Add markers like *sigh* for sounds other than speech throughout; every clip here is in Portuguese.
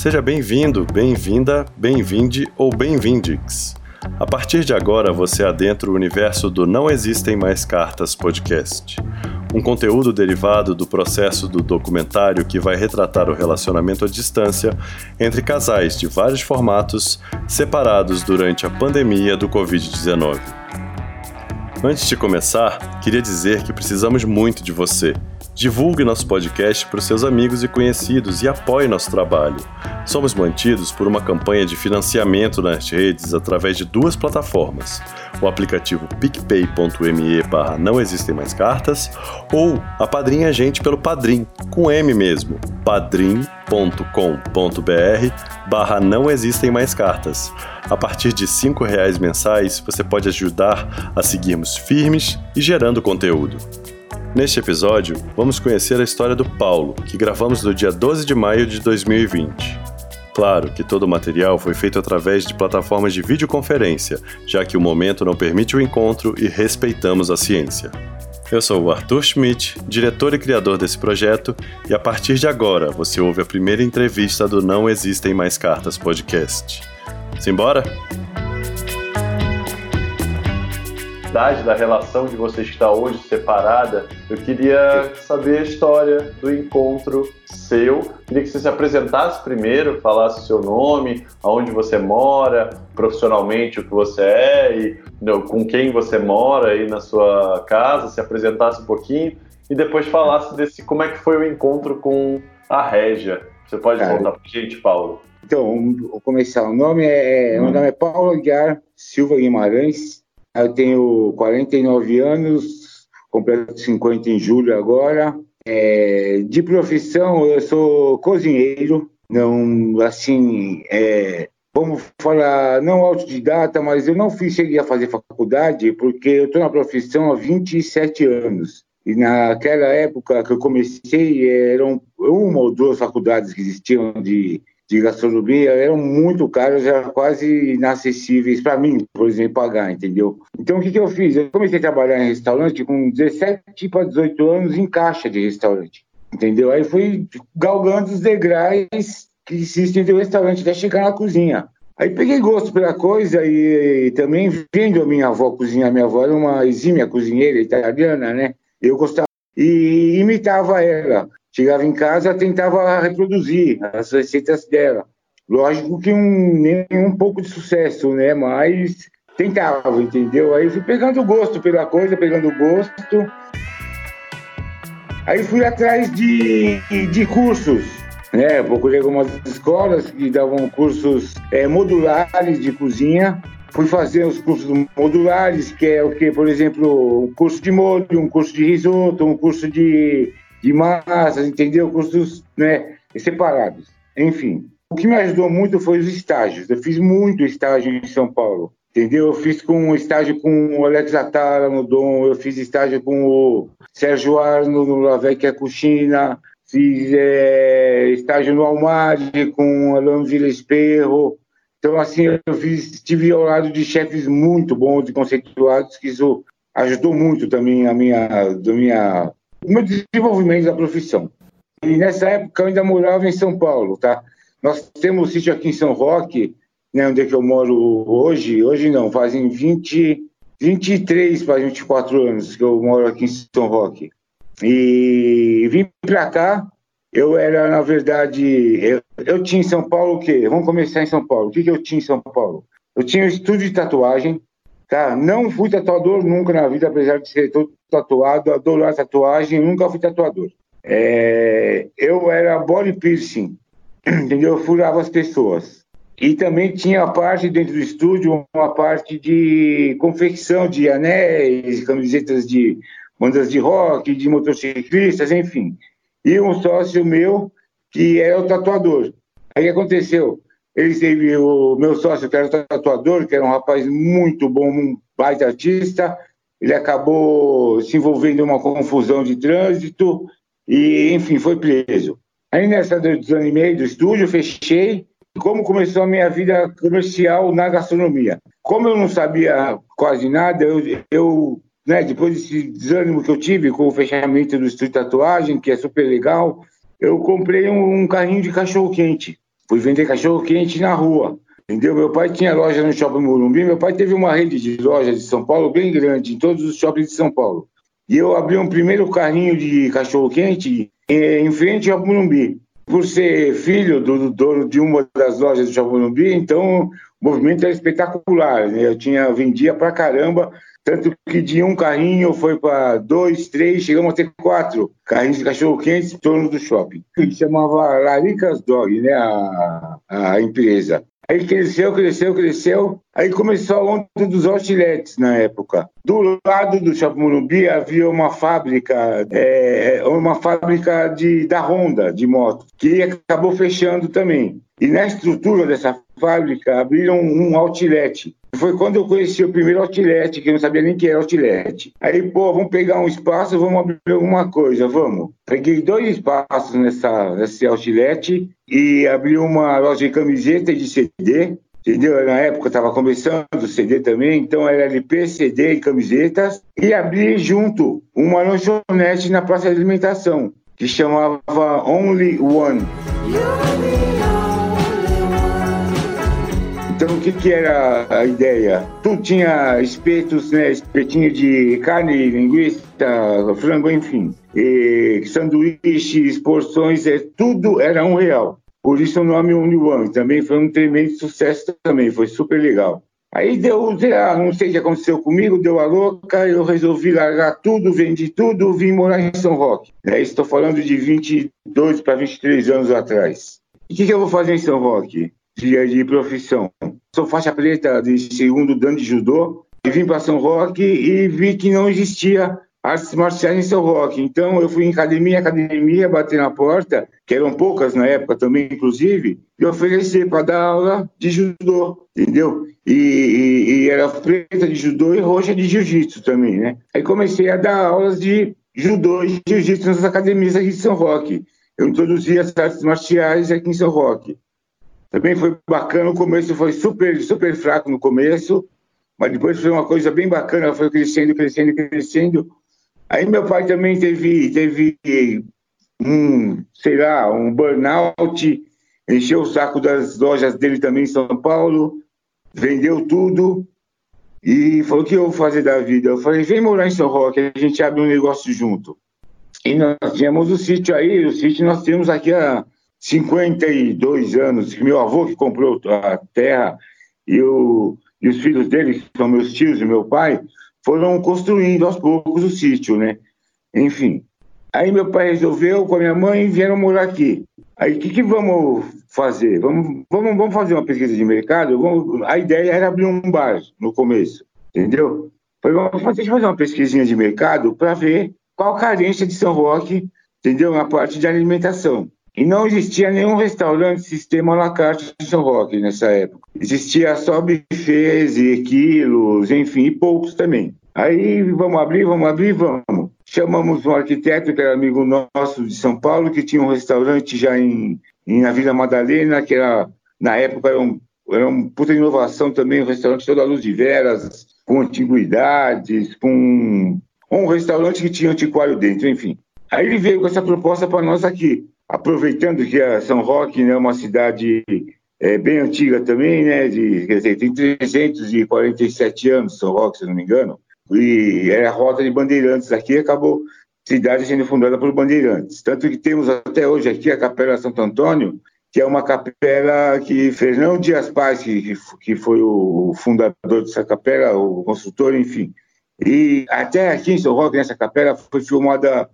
Seja bem-vindo, bem-vinda, bem-vinde ou bem-vindix. A partir de agora, você adentra o universo do Não Existem Mais Cartas podcast. Um conteúdo derivado do processo do documentário que vai retratar o relacionamento à distância entre casais de vários formatos separados durante a pandemia do Covid-19. Antes de começar, queria dizer que precisamos muito de você. Divulgue nosso podcast para os seus amigos e conhecidos e apoie nosso trabalho. Somos mantidos por uma campanha de financiamento nas redes através de duas plataformas: o aplicativo picpay.me barra não existem mais cartas ou a Padrinha a gente pelo Padrim, com M mesmo, padrim.com.br barra não existem mais cartas. A partir de R$ reais mensais, você pode ajudar a seguirmos firmes e gerando conteúdo. Neste episódio, vamos conhecer a história do Paulo, que gravamos no dia 12 de maio de 2020. Claro que todo o material foi feito através de plataformas de videoconferência, já que o momento não permite o encontro e respeitamos a ciência. Eu sou o Arthur Schmidt, diretor e criador desse projeto, e a partir de agora você ouve a primeira entrevista do Não Existem Mais Cartas podcast. Simbora? Da relação de vocês que está hoje separada, eu queria saber a história do encontro seu. Queria que você se apresentasse primeiro, falasse o seu nome, aonde você mora, profissionalmente o que você é e com quem você mora aí na sua casa, se apresentasse um pouquinho e depois falasse desse como é que foi o encontro com a Régia. Você pode Cara, contar pra gente, Paulo? Então, vou começar. O nome é, hum. meu nome é Paulo Aguiar Silva Guimarães. Eu tenho 49 anos, completo 50 em julho agora. É, de profissão, eu sou cozinheiro, não assim, é, vamos falar, não autodidata, mas eu não fiz, cheguei a fazer faculdade porque eu estou na profissão há 27 anos. E naquela época que eu comecei, eram uma ou duas faculdades que existiam de de gastronomia eram muito caros, eram quase inacessíveis para mim, por exemplo, pagar, entendeu? Então, o que, que eu fiz? Eu comecei a trabalhar em restaurante com 17 para 18 anos em caixa de restaurante, entendeu? Aí fui galgando os degraus que existem do restaurante até chegar na cozinha. Aí peguei gosto pela coisa e, e também vendo a minha avó cozinhar. Minha avó era uma exímia cozinheira italiana, né? Eu gostava e imitava ela. Chegava em casa, tentava reproduzir as receitas dela. Lógico que um, um pouco de sucesso, né? Mas tentava, entendeu? Aí fui pegando gosto pela coisa, pegando gosto. Aí fui atrás de, de cursos, né? Procurei algumas escolas que davam cursos é, modulares de cozinha. Fui fazer os cursos modulares, que é o que, por exemplo, um curso de molho, um curso de risoto, um curso de de massas, entendeu? Cursos né, separados. Enfim, o que me ajudou muito foi os estágios. Eu fiz muito estágio em São Paulo, entendeu? Eu fiz com estágio com o Alex Atala no Dom, eu fiz estágio com o Sérgio Arno no La Vecchia Cucina, fiz é, estágio no Almade com o Alain Vilesperro. Então, assim, eu fiz, estive ao lado de chefes muito bons e conceituados, que isso ajudou muito também a minha, a minha o meu desenvolvimento da profissão. E nessa época eu ainda morava em São Paulo, tá? Nós temos um sítio aqui em São Roque, né, onde é que eu moro hoje. Hoje não, fazem 20, 23 para 24 anos que eu moro aqui em São Roque. E vim para cá, eu era, na verdade, eu, eu, tinha em São Paulo o quê? Vamos começar em São Paulo. O que, que eu tinha em São Paulo? Eu tinha um estúdio de tatuagem, tá? Não fui tatuador nunca na vida, apesar de ser todo tatuado, adoro tatuagem, nunca fui tatuador. É, eu era body piercing, *clears throat* entendeu? Eu furava as pessoas. E também tinha a parte dentro do estúdio, uma parte de confecção de anéis, camisetas de bandas de rock, de motociclistas, enfim. E um sócio meu que era o tatuador. Aí aconteceu, ele teve o meu sócio que era o tatuador, que era um rapaz muito bom, um baita artista, ele acabou se envolvendo em uma confusão de trânsito e, enfim, foi preso. Aí nessa desanimei do estúdio, fechei. Como começou a minha vida comercial na gastronomia? Como eu não sabia quase nada, eu, eu né, depois desse desânimo que eu tive com o fechamento do estúdio tatuagem, que é super legal, eu comprei um, um carrinho de cachorro quente, fui vender cachorro quente na rua. Entendeu? Meu pai tinha loja no Shopping Morumbi, meu pai teve uma rede de lojas de São Paulo bem grande, em todos os shoppings de São Paulo. E eu abri um primeiro carrinho de cachorro-quente em frente ao Morumbi. Por ser filho do dono de uma das lojas do Shopping Morumbi, então o movimento era espetacular. Né? Eu tinha vendia pra caramba, tanto que de um carrinho foi para dois, três, chegamos a ter quatro carrinhos de cachorro-quente em torno do shopping. Que chamava Laricas Dog, né? A, a empresa. Aí cresceu, cresceu, cresceu. Aí começou a onda dos outlets na época. Do lado do Shopping Morumbi havia uma fábrica, é, uma fábrica de, da Honda, de moto, que acabou fechando também. E na estrutura dessa fábrica abriram um outlet. Foi quando eu conheci o primeiro outlet, que eu não sabia nem que era outlet. Aí, pô, vamos pegar um espaço, vamos abrir alguma coisa, vamos. Peguei dois espaços nessa, nesse outlet e abri uma loja de camiseta e de CD. Entendeu? Na época estava começando o CD também, então era LP, CD e camisetas. E abri junto uma lanchonete na praça de alimentação, que chamava Only One. Então, o que, que era a ideia? Tudo tinha espetos, né? Espetinho de carne, linguiça, frango, enfim. E sanduíches, porções, é, tudo era um real. Por isso o nome Uniwan. Também foi um tremendo sucesso também, foi super legal. Aí deu, não sei o que aconteceu comigo, deu a louca, eu resolvi largar tudo, vendi tudo, vim morar em São Roque. É, estou falando de 22 para 23 anos atrás. O que, que eu vou fazer em São Roque? De, de profissão. Sou faixa preta de segundo dan de judô e vim para São Roque e vi que não existia artes marciais em São Roque. Então eu fui em academia, academia, bater na porta, que eram poucas na época também, inclusive, e oferecer para dar aula de judô, entendeu? E, e, e, era preta de judô e roxa de jiu-jitsu também, né? Aí comecei a dar aulas de judô e jiu-jitsu nas academias aqui de São Roque. Eu introduzi as artes marciais aqui em São Roque. Também foi bacana, o começo foi super, super fraco no começo, mas depois foi uma coisa bem bacana, foi crescendo, crescendo, crescendo. Aí meu pai também teve, teve um, sei lá, um burnout, encheu o saco das lojas dele também em São Paulo, vendeu tudo e falou: o que eu vou fazer da vida? Eu falei: vem morar em São Roque, a gente abre um negócio junto. E nós tínhamos o sítio aí, o sítio nós temos aqui a 52 anos, meu avô que comprou a terra e, e os filhos dele, que são meus tios e meu pai, foram construindo aos poucos o sítio, né? Enfim. Aí meu pai resolveu com a minha mãe vieram morar aqui. Aí o que, que vamos fazer? Vamos, vamos, vamos fazer uma pesquisa de mercado? Vamos... A ideia era abrir um bar no começo, entendeu? Falei, vamos fazer, fazer uma pesquisinha de mercado para ver qual a carência de São Roque, entendeu? Na parte de alimentação. E não existia nenhum restaurante sistema la carte em São Roque nessa época. Existia só bufês e quilos, enfim, e poucos também. Aí vamos abrir, vamos abrir, vamos. Chamamos um arquiteto que era amigo nosso de São Paulo, que tinha um restaurante já em, em na Vila Madalena, que era, na época era um, era uma puta inovação também, um restaurante todo à luz de veras, com antiguidades, com um restaurante que tinha antiquário dentro, enfim. Aí ele veio com essa proposta para nós aqui aproveitando que a São Roque né, é uma cidade é, bem antiga também, né, de, quer dizer, tem 347 anos São Roque, se não me engano, e é a rota de Bandeirantes aqui, acabou cidade sendo fundada por Bandeirantes. Tanto que temos até hoje aqui a Capela Santo Antônio, que é uma capela que Fernão Dias Paz, que, que foi o fundador dessa capela, o construtor, enfim. E até aqui em São Roque, nessa capela, foi filmada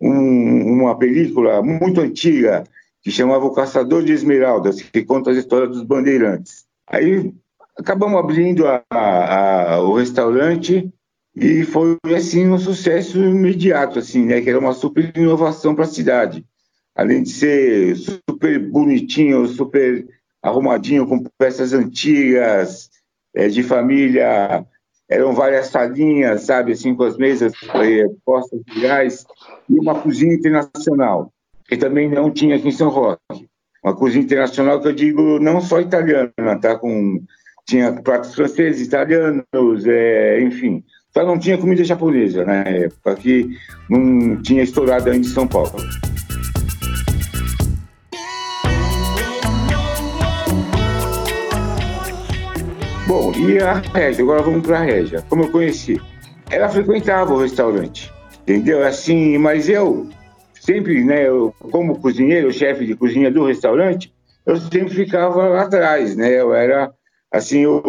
um, uma película muito antiga que chamava O Caçador de Esmeraldas, que conta a história dos bandeirantes. Aí acabamos abrindo a, a, o restaurante e foi assim um sucesso imediato, assim, né? Que era uma super inovação para a cidade. Além de ser super bonitinho, super arrumadinho, com peças antigas, é, de família, eram várias salinhas, sabe, assim, com as mesas é, postas de gás e uma cozinha internacional, que também não tinha aqui em São Roque. Uma cozinha internacional que eu digo não só italiana, tá? Com, tinha pratos franceses, italianos, é, enfim. Só não tinha comida japonesa na época, que não tinha estourado ainda em São Paulo. Bom, e a Régia, agora vamos para a Régia. Como eu conheci? Ela frequentava o restaurante, entendeu? Assim, mas eu sempre, né, eu, como cozinheiro, chefe de cozinha do restaurante, eu sempre ficava lá atrás, né? Eu era, assim, o,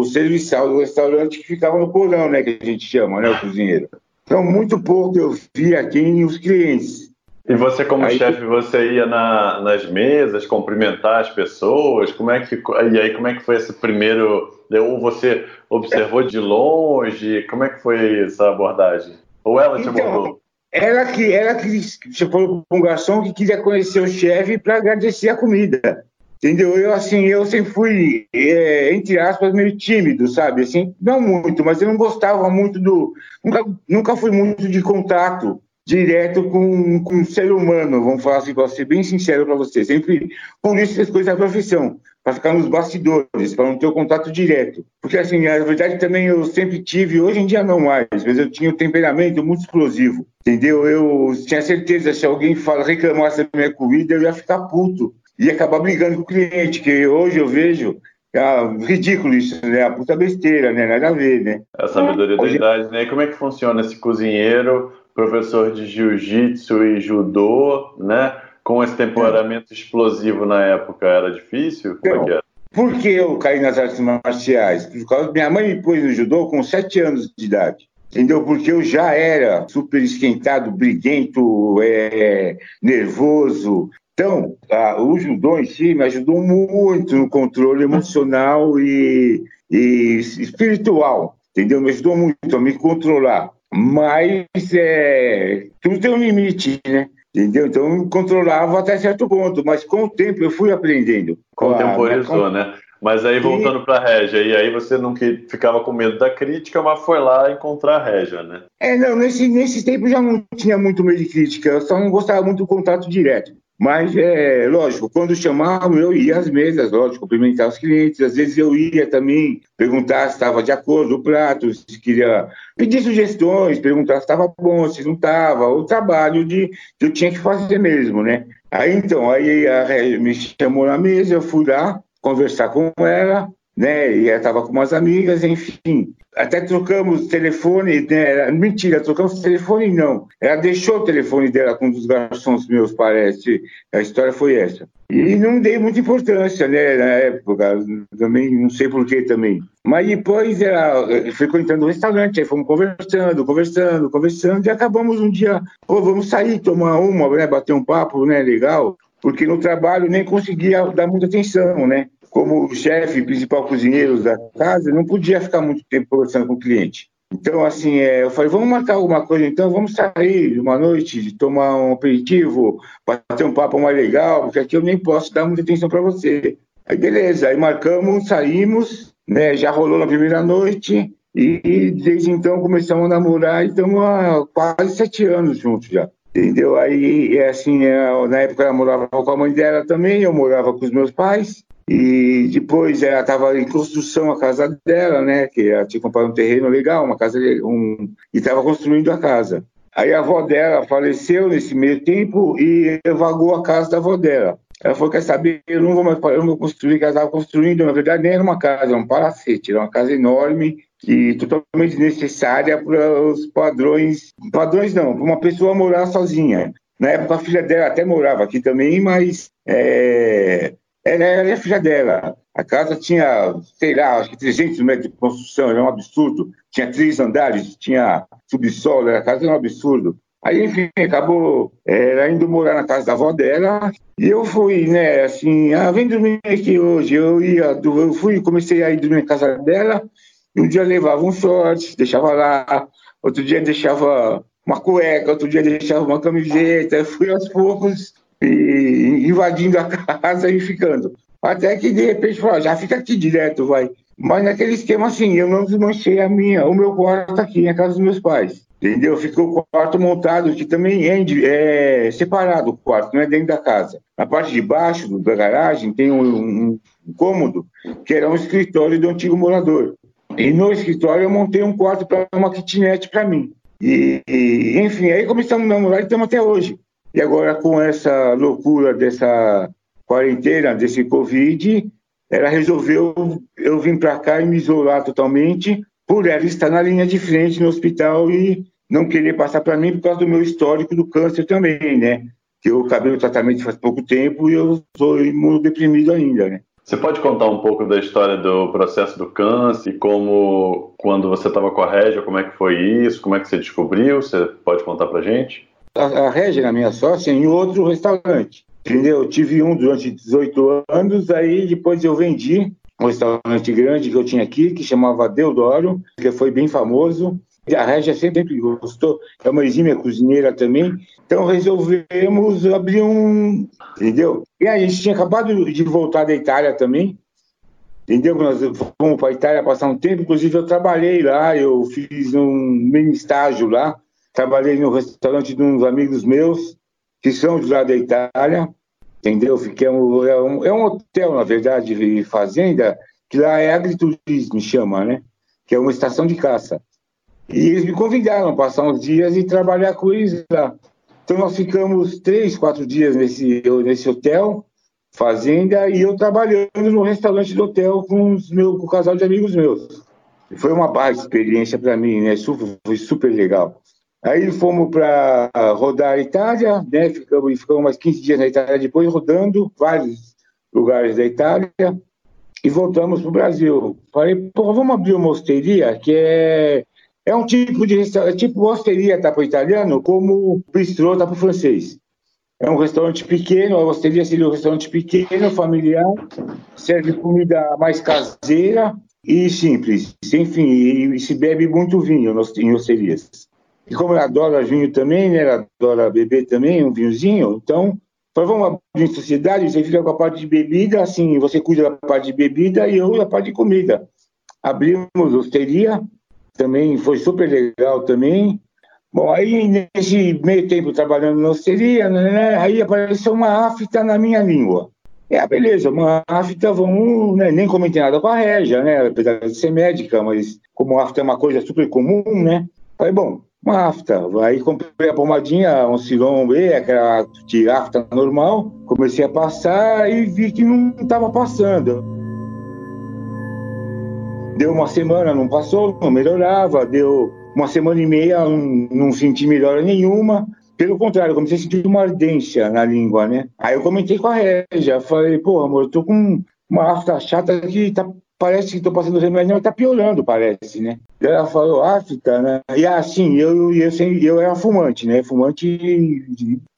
o serviçal do restaurante que ficava no porão, né? Que a gente chama, né? O cozinheiro. Então, muito pouco eu via quem os clientes. E você, como aí, chefe, você ia na, nas mesas cumprimentar as pessoas? Como é que e aí como é que foi esse primeiro? Ou você observou de longe? Como é que foi essa abordagem? Ou ela te então, abordou? Ela que ela que você falou para um garçom que queria conhecer o chefe para agradecer a comida. Entendeu? Eu, assim, eu sempre fui, é, entre aspas, meio tímido, sabe? Assim, não muito, mas eu não gostava muito do. Nunca, nunca fui muito de contato direto com, com um ser humano, vamos falar assim, para ser bem sincero para você. Sempre, por isso, as coisas da profissão, para ficar nos bastidores, para não ter o contato direto. Porque, assim, na verdade, também eu sempre tive, hoje em dia não mais, mas eu tinha um temperamento muito explosivo, entendeu? Eu tinha certeza, se alguém fala, reclamasse da minha comida, eu ia ficar puto e acabar brigando com o cliente, que hoje eu vejo é ridículo isso, né? A puta besteira, né? Nada a ver, né? A sabedoria da idade, né? Como é que funciona esse cozinheiro, professor de jiu-jitsu e judô, né? Com esse temperamento é. explosivo na época, era difícil? Como é que era? Por que eu caí nas artes marciais? Por causa minha mãe me pôs no judô com sete anos de idade. Entendeu? Porque eu já era super esquentado, briguento, é, nervoso, então, a, o judô em si me ajudou muito no controle emocional e, e espiritual, entendeu? Me ajudou muito a me controlar. Mas é, tudo tem um limite, né? Entendeu? Então eu controlava até certo ponto, mas com o tempo eu fui aprendendo. Contemporizou, né? Mas aí voltando e... para a Régia, e aí você não que ficava com medo da crítica, mas foi lá encontrar a Régia, né? É, não, nesse, nesse tempo já não tinha muito medo de crítica, eu só não gostava muito do contato direto. Mas, é lógico, quando chamavam, eu ia às mesas, lógico, cumprimentar os clientes. Às vezes eu ia também perguntar se estava de acordo o prato, se queria pedir sugestões, perguntar se estava bom, se não estava, o trabalho de, que eu tinha que fazer mesmo, né? Aí então, aí a, me chamou na mesa, eu fui lá conversar com ela, né? E ela estava com umas amigas, enfim. Até trocamos telefone, né? Mentira, trocamos telefone não. Ela deixou o telefone dela com um dos garçons meus, parece. A história foi essa. E não dei muita importância, né, na época. Também, não sei porquê também. Mas depois ela frequentando o restaurante, aí fomos conversando, conversando, conversando, e acabamos um dia, pô, vamos sair, tomar uma, né, bater um papo, né, legal. Porque no trabalho nem conseguia dar muita atenção, né? Como chefe principal cozinheiro da casa, não podia ficar muito tempo conversando com o cliente. Então, assim, é, eu falei, vamos marcar alguma coisa então, vamos sair uma noite, tomar um aperitivo, bater um papo mais legal, porque aqui eu nem posso dar muita atenção para você. Aí, beleza, aí marcamos, saímos, né, já rolou na primeira noite, e desde então começamos a namorar e estamos há quase sete anos juntos já. Entendeu? Aí, é assim, é, na época ela morava com a mãe dela também, eu morava com os meus pais. E depois ela estava em construção a casa dela, né? Que ela tinha comprado um terreno legal, uma casa um, e estava construindo a casa. Aí a avó dela faleceu nesse meio tempo e evagou a casa da avó dela. Ela falou: quer saber, eu não vou mais eu não vou construir, que ela estava construindo, na verdade, nem era uma casa, era um palacete, era uma casa enorme e totalmente necessária para os padrões, padrões não, para uma pessoa morar sozinha. Na época a filha dela até morava aqui também, mas é, ela era a filha dela. A casa tinha, sei lá, acho que 300 metros de construção, era um absurdo. Tinha três andares, tinha subsolo, a casa era um absurdo. Aí, enfim, acabou é, indo morar na casa da avó dela. E eu fui, né, assim, ah, vem dormir aqui hoje. Eu ia, eu fui, comecei a ir dormir na casa dela. E um dia levava um short, deixava lá. Outro dia deixava uma cueca, outro dia deixava uma camiseta. Eu fui aos poucos e invadindo a casa e ficando. Até que de repente falou, já fica aqui direto, vai. Mas naquele esquema assim, eu não desmanchei a minha, o meu quarto aqui, na casa dos meus pais. Entendeu? Ficou o quarto montado, que também é, é, separado o quarto, não é dentro da casa. Na parte de baixo da garagem tem um, um, um cômodo que era um escritório do antigo morador. E no escritório eu montei um quarto para uma kitnet para mim. E, e, enfim, aí começamos a namorar e estamos até hoje. E agora, com essa loucura dessa quarentena, desse Covid, ela resolveu eu vim para cá e me isolar totalmente por ela estar na linha de frente no hospital e não querer passar para mim por causa do meu histórico do câncer também, né? Que eu acabei o tratamento faz pouco tempo e eu sou imunodeprimido ainda, né? Você pode contar um pouco da história do processo do câncer como, quando você estava com a Régia, como é que foi isso, como é que você descobriu? Você pode contar pra gente? A, a Régia, a minha sócia, em outro restaurante. Entendeu? Eu tive um durante 18 anos, aí depois eu vendi um restaurante grande que eu tinha aqui, que chamava Deodoro, que foi bem famoso. A Régia sempre gostou, é uma exímia cozinheira também. Então resolvemos abrir um. Entendeu? E a gente tinha acabado de voltar da Itália também. Entendeu? Nós fomos para a Itália passar um tempo. Inclusive, eu trabalhei lá, eu fiz um mini estágio lá. Trabalhei no restaurante de uns amigos meus, que são de lá da Itália. Entendeu? Fiquei um, é, um, é um hotel, na verdade, de fazenda, que lá é agriturismo, chama, né? Que é uma estação de caça. E eles me convidaram a passar uns dias e trabalhar com eles lá. Então nós ficamos três, quatro dias nesse, nesse hotel, fazenda, e eu trabalhando no restaurante do hotel com, os meu, com o casal de amigos meus. Foi uma baita experiência para mim, né? Foi super legal. Aí fomos para rodar a Itália, né? Ficamos, ficamos mais 15 dias na Itália depois, rodando vários lugares da Itália e voltamos para o Brasil. Falei, pô, vamos abrir uma hosteria que é é um tipo de restaurante, tipo osteria tá para o italiano, como bistrô tá para o francês. É um restaurante pequeno, a osteria seria um restaurante pequeno, familiar, serve comida mais caseira e simples. Enfim, e, e se bebe muito vinho em osterias. E como ela adora vinho também, né, ela adora beber também, um vinhozinho, então, vamos abrir sociedade, você fica com a parte de bebida, assim, você cuida da parte de bebida e eu da parte de comida. Abrimos osteria, também foi super legal também. Bom, aí nesse meio tempo trabalhando na osteria, né, né, aí apareceu uma afta na minha língua. É, beleza, uma afta, vamos, né, nem comentei nada com a Régia, né, apesar de ser médica, mas como afta é uma coisa super comum, né, falei, bom, uma afta. Aí comprei a pomadinha, um Silon B, aquela de afta normal, comecei a passar e vi que não estava passando. Deu uma semana, não passou, não melhorava. Deu uma semana e meia, não, não senti melhora nenhuma. Pelo contrário, comecei a sentir uma ardência na língua, né? Aí eu comentei com a Régia, falei, pô, amor, eu tô com uma afta chata que tá, parece que tô passando remédio, mas tá piorando, parece, né? Ela falou, afta, né? E assim, eu, eu, eu, eu era fumante, né? Fumante,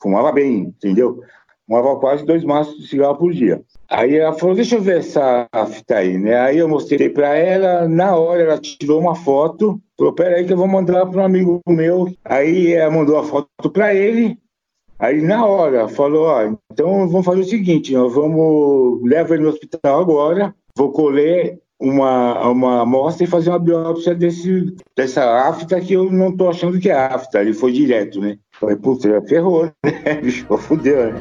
fumava bem, entendeu? Fumava quase dois maços de cigarro por dia. Aí ela falou, deixa eu ver essa fita aí, né? Aí eu mostrei para ela, na hora ela tirou uma foto, falou, peraí que eu vou mandar para um amigo meu. Aí ela mandou a foto para ele, aí na hora falou, ó, então vamos fazer o seguinte, nós vamos, leva ele no hospital agora, vou colher uma, uma amostra e fazer uma biópsia desse, dessa afta que eu não tô achando que é afta, ele foi direto, né? Falei, puta, ferrou, né? *laughs* Bicho, fudeu, né?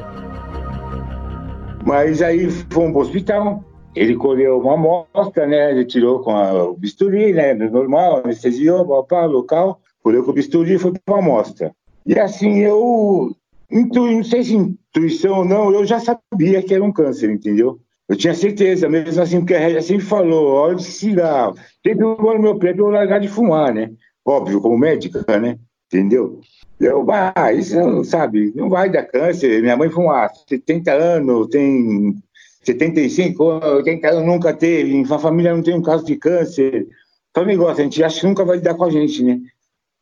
Mas aí fomos para o hospital, ele colheu uma amostra, né? Ele tirou com a, o bisturi, né? Normal, anestesiou, papá, local, colheu com o bisturi e foi para a amostra. E assim, eu, não sei se intuição ou não, eu já sabia que era um câncer, entendeu? Eu tinha certeza, mesmo assim, porque a Régia sempre falou, olha de cigarro. Sempre no meu pé para eu largar de fumar, né? Óbvio, como médica, né? Entendeu? Eu, ah, isso não, sabe, não vai dar câncer. Minha mãe fuma 70 anos, tem 75, 80 anos, nunca teve. A família não tem um caso de câncer. Então, negócio, a gente acha que nunca vai dar com a gente, né?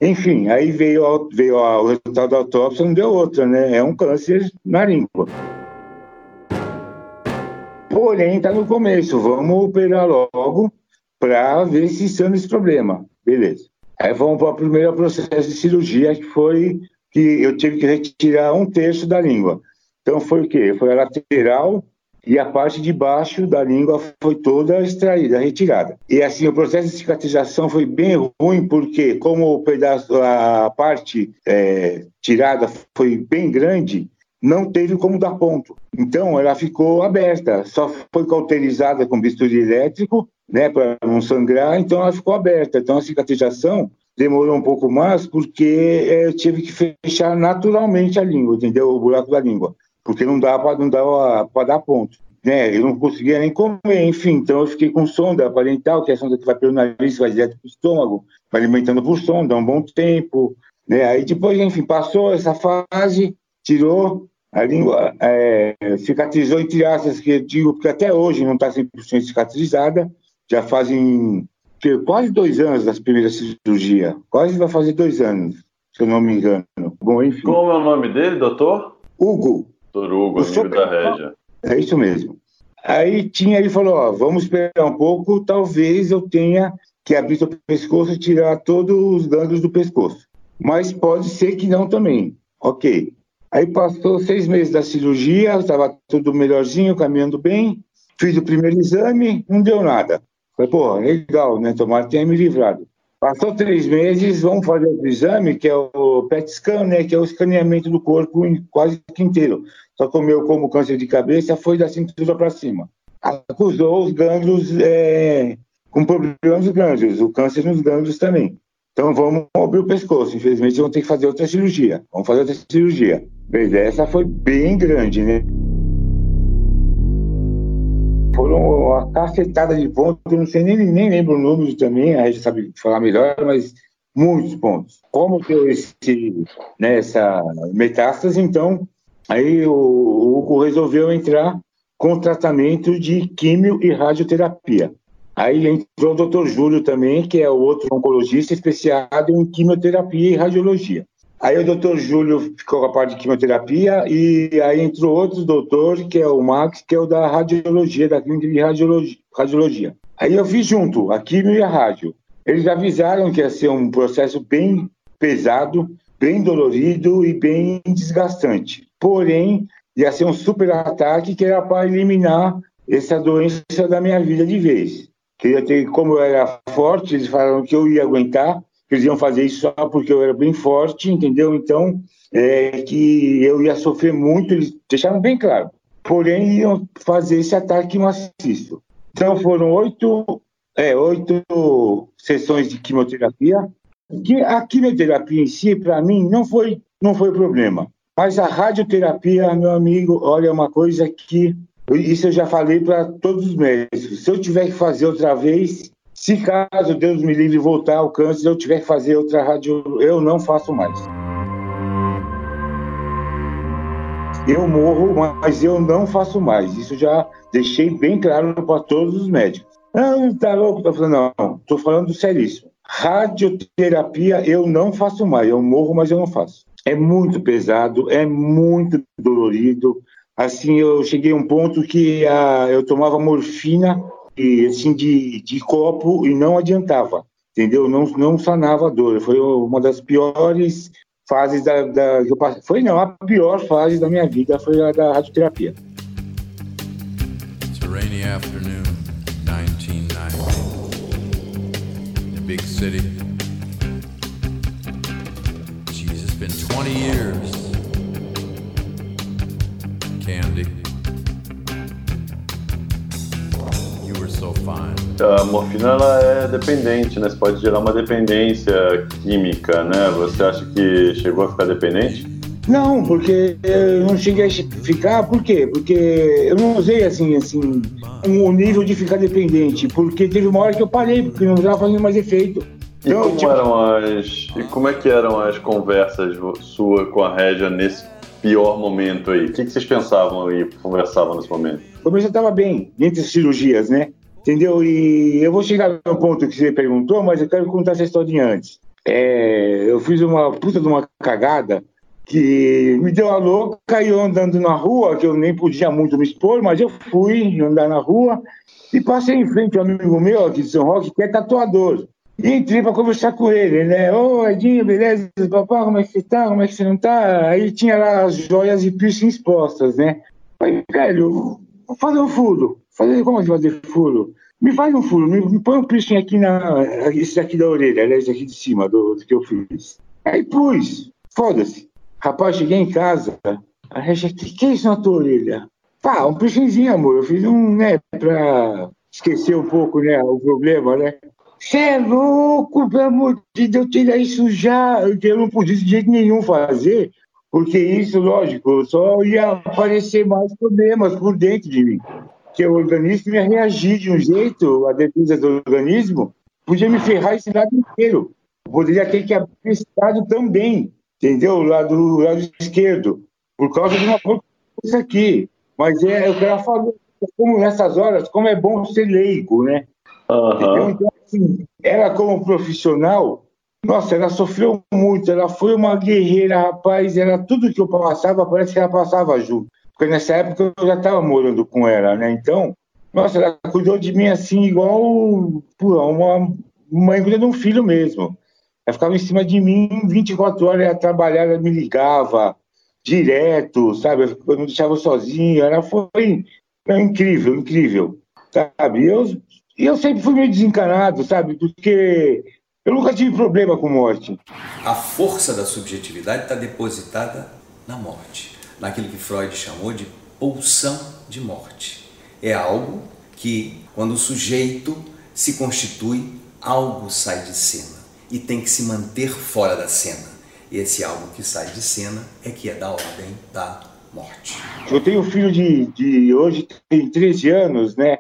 Enfim, aí veio, veio o resultado da autópsia, não deu outra, né? É um câncer na língua. Porém, está no começo. Vamos operar logo para ver se sana esse problema. Beleza. Aí vamos para o primeiro processo de cirurgia, que foi que eu tive que retirar um terço da língua. Então foi o quê? Foi a lateral e a parte de baixo da língua foi toda extraída, retirada. E assim, o processo de cicatrização foi bem ruim, porque como o pedaço, a parte é, tirada foi bem grande, não teve como dar ponto. Então ela ficou aberta, só foi cauterizada com bisturi elétrico né, para não sangrar, então ela ficou aberta. Então a cicatrização demorou um pouco mais porque é, eu tive que fechar naturalmente a língua, entendeu? O buraco da língua, porque não dá para dar ponto. né? Eu não conseguia nem comer, enfim. Então eu fiquei com sonda parental, que é a sonda que vai pelo nariz, vai direto para o estômago, vai alimentando por sonda um bom tempo, né? Aí depois, enfim, passou essa fase, tirou a língua, é, cicatrizou entre aspas, que eu digo que até hoje não está 100% cicatrizada, já fazem quase dois anos das primeiras cirurgias, quase vai fazer dois anos, se eu não me engano. Bom, enfim. Como é o nome dele, doutor? Hugo. Doutor Hugo, amigo da Régia. É isso mesmo. Aí tinha, ele falou, ó, vamos esperar um pouco, talvez eu tenha que abrir o pescoço e tirar todos os gânglios do pescoço. Mas pode ser que não também. Ok. Aí passou seis meses da cirurgia, estava tudo melhorzinho, caminhando bem. Fiz o primeiro exame, não deu nada. Falei, pô, legal, né? Tomara que tenha me livrado. Passou três meses, vamos fazer o exame, que é o PET scan, né? Que é o escaneamento do corpo quase inteiro. Só que o meu, como câncer de cabeça, foi da cintura para cima. Acusou os gânglios é, com problemas nos gânglios, o câncer nos gânglios também. Então vamos abrir o pescoço. Infelizmente vamos ter que fazer outra cirurgia. Vamos fazer outra cirurgia. Mas essa foi bem grande, né? Foram uma cacetada de pontos, eu não sei nem, nem lembro o número também, a gente sabe falar melhor, mas muitos pontos. Como deu esse, né, essa metástase, então Aí o, Hugo resolveu entrar com tratamento de químio e radioterapia. Aí entrou o doutor Júlio também, que é outro oncologista especializado em quimioterapia e radiologia. Aí o doutor Júlio ficou com a parte de quimioterapia e aí entrou outro doutor, que é o Max, que é o da radiologia, da clínica de radiologia. radiologia. Aí eu fiz junto, a quimio e a rádio. Eles avisaram que ia ser um processo bem pesado, bem dolorido e bem desgastante porém ia ser um super ataque que era para eliminar essa doença da minha vida de vez. Ter, como eu era forte, eles falaram que eu ia aguentar, eles iam fazer isso só porque eu era bem forte, entendeu? Então, é, que eu ia sofrer muito, eles deixaram bem claro. Porém, iam fazer esse ataque maciço. Então, foram oito, é, oito sessões de quimioterapia. A quimioterapia em si, para mim, não foi, não foi problema. Mas a radioterapia, meu amigo, olha, é uma coisa que. Isso eu já falei para todos os médicos. Se eu tiver que fazer outra vez, se caso Deus me livre voltar ao câncer, eu tiver que fazer outra rádio, eu não faço mais. Eu morro, mas eu não faço mais. Isso já deixei bem claro para todos os médicos. Não, tá louco? Tô falando, não, tô falando seríssimo. Radioterapia eu não faço mais. Eu morro, mas eu não faço é muito pesado, é muito dolorido. Assim, eu cheguei a um ponto que ah, eu tomava morfina e, assim, de, de copo e não adiantava, entendeu? Não, não sanava a dor. Foi uma das piores fases da, da eu passei. Foi não, a pior fase da minha vida foi a da radioterapia. It's a rainy afternoon, 1990. big city. been 20 years. Candy. A morfina ela é dependente, né? Você pode gerar uma dependência química, né? Você acha que chegou a ficar dependente? Não, porque eu não cheguei a ficar, por quê? Porque eu não usei assim, assim, o um nível de ficar dependente, porque teve uma hora que eu parei, porque não estava fazendo mais efeito. E então, como, tipo... eram as, e como é que eram as conversas sua com a Régia nesse pior momento aí? O que, que vocês pensavam e conversavam nesse momento? Eu já estava bem, entre as cirurgias, né? Entendeu? E eu vou chegar no ponto que você perguntou, mas eu quero contar essa história de antes. É, eu fiz uma puta de uma cagada que me deu a louca e eu andando na rua, que eu nem podia muito me expor, mas eu fui andar na rua e passei em frente a um amigo meu aqui de São Roque, que é tatuador. E entrei para conversar com ele, né? Ô, Edinho, beleza? Papá, como é que você tá? Como é que você não tá? Aí tinha lá as joias e piercing expostas, né? Falei, velho, vou fazer um furo. Falei, como é fazer furo? Me faz um furo, me, me põe um piercing aqui na. Esse aqui da orelha, aliás, aqui de cima do, do que eu fiz. Aí pus, foda-se. Rapaz, cheguei em casa, a Regia, o que, que é isso na tua orelha? Pá, um piercingzinho, amor. Eu fiz um, né, pra esquecer um pouco, né, o problema, né? Você é louco, pelo amor de Deus, tira isso já. Eu não podia de jeito nenhum fazer. porque isso, lógico, só ia aparecer mais problemas por dentro de mim. Que o organismo ia reagir de um jeito, a defesa do organismo, podia me ferrar esse lado inteiro. Poderia ter que abrir esse lado também, entendeu? O lado, lado esquerdo, por causa de uma coisa aqui. Mas é, é o que ela falou, como nessas horas, como é bom ser leigo, né? Uhum. Então, assim, ela como profissional, nossa, ela sofreu muito, ela foi uma guerreira, rapaz, era tudo que eu passava, parece que ela passava junto. Porque nessa época eu já estava morando com ela, né? Então, nossa, ela cuidou de mim assim, igual uma mãe cuida de um filho mesmo. Ela ficava em cima de mim 24 horas, ela trabalhava, ela me ligava direto, sabe? Eu não deixava sozinho, ela foi é incrível, incrível, sabe? Eu, eu sempre fui meio desencanado, sabe? Porque eu nunca tive problema com morte. A força da subjetividade está depositada na morte, naquilo que Freud chamou de pulsão de morte. É algo que, quando o sujeito se constitui, algo sai de cena e tem que se manter fora da cena. Esse algo que sai de cena é que é da ordem da morte. Eu tenho um filho de, de hoje, tem 13 anos, né?